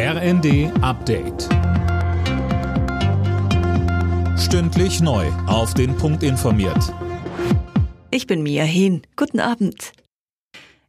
RND Update. Stündlich neu. Auf den Punkt informiert. Ich bin Mia Hehn. Guten Abend.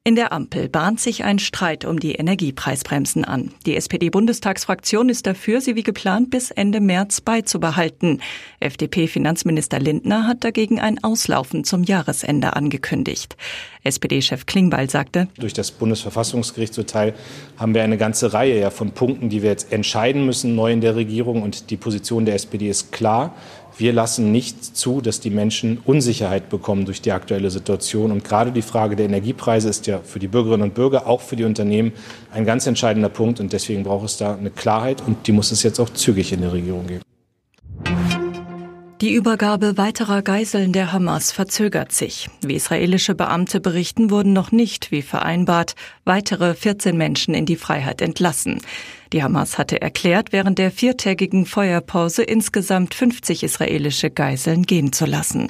In der Ampel bahnt sich ein Streit um die Energiepreisbremsen an. Die SPD-Bundestagsfraktion ist dafür, sie wie geplant bis Ende März beizubehalten. FDP-Finanzminister Lindner hat dagegen ein Auslaufen zum Jahresende angekündigt. SPD-Chef Klingbeil sagte, Durch das Bundesverfassungsgerichtsurteil haben wir eine ganze Reihe von Punkten, die wir jetzt entscheiden müssen, neu in der Regierung. Und die Position der SPD ist klar. Wir lassen nicht zu, dass die Menschen Unsicherheit bekommen durch die aktuelle Situation. Und gerade die Frage der Energiepreise ist ja für die Bürgerinnen und Bürger, auch für die Unternehmen, ein ganz entscheidender Punkt. Und deswegen braucht es da eine Klarheit. Und die muss es jetzt auch zügig in der Regierung geben. Die Übergabe weiterer Geiseln der Hamas verzögert sich. Wie israelische Beamte berichten, wurden noch nicht, wie vereinbart, weitere 14 Menschen in die Freiheit entlassen. Die Hamas hatte erklärt, während der viertägigen Feuerpause insgesamt 50 israelische Geiseln gehen zu lassen.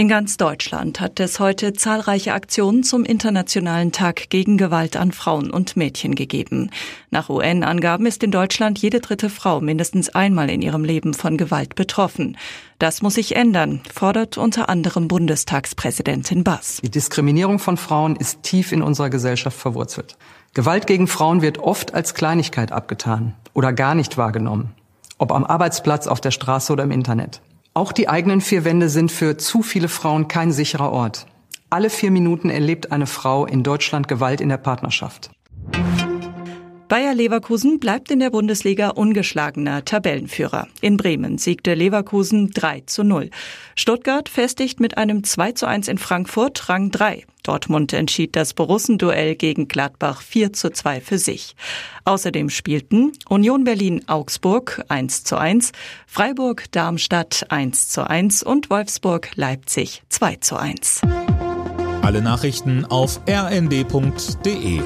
In ganz Deutschland hat es heute zahlreiche Aktionen zum Internationalen Tag gegen Gewalt an Frauen und Mädchen gegeben. Nach UN-Angaben ist in Deutschland jede dritte Frau mindestens einmal in ihrem Leben von Gewalt betroffen. Das muss sich ändern, fordert unter anderem Bundestagspräsidentin Bass. Die Diskriminierung von Frauen ist tief in unserer Gesellschaft verwurzelt. Gewalt gegen Frauen wird oft als Kleinigkeit abgetan oder gar nicht wahrgenommen, ob am Arbeitsplatz, auf der Straße oder im Internet. Auch die eigenen vier Wände sind für zu viele Frauen kein sicherer Ort. Alle vier Minuten erlebt eine Frau in Deutschland Gewalt in der Partnerschaft. Bayer Leverkusen bleibt in der Bundesliga ungeschlagener Tabellenführer. In Bremen siegte Leverkusen 3 zu 0. Stuttgart festigt mit einem 2 zu 1 in Frankfurt Rang 3. Dortmund entschied das Borussenduell gegen Gladbach 4 zu 2 für sich. Außerdem spielten Union Berlin Augsburg 1 zu 1, Freiburg Darmstadt 1 zu 1 und Wolfsburg Leipzig 2 zu 1. Alle Nachrichten auf rnd.de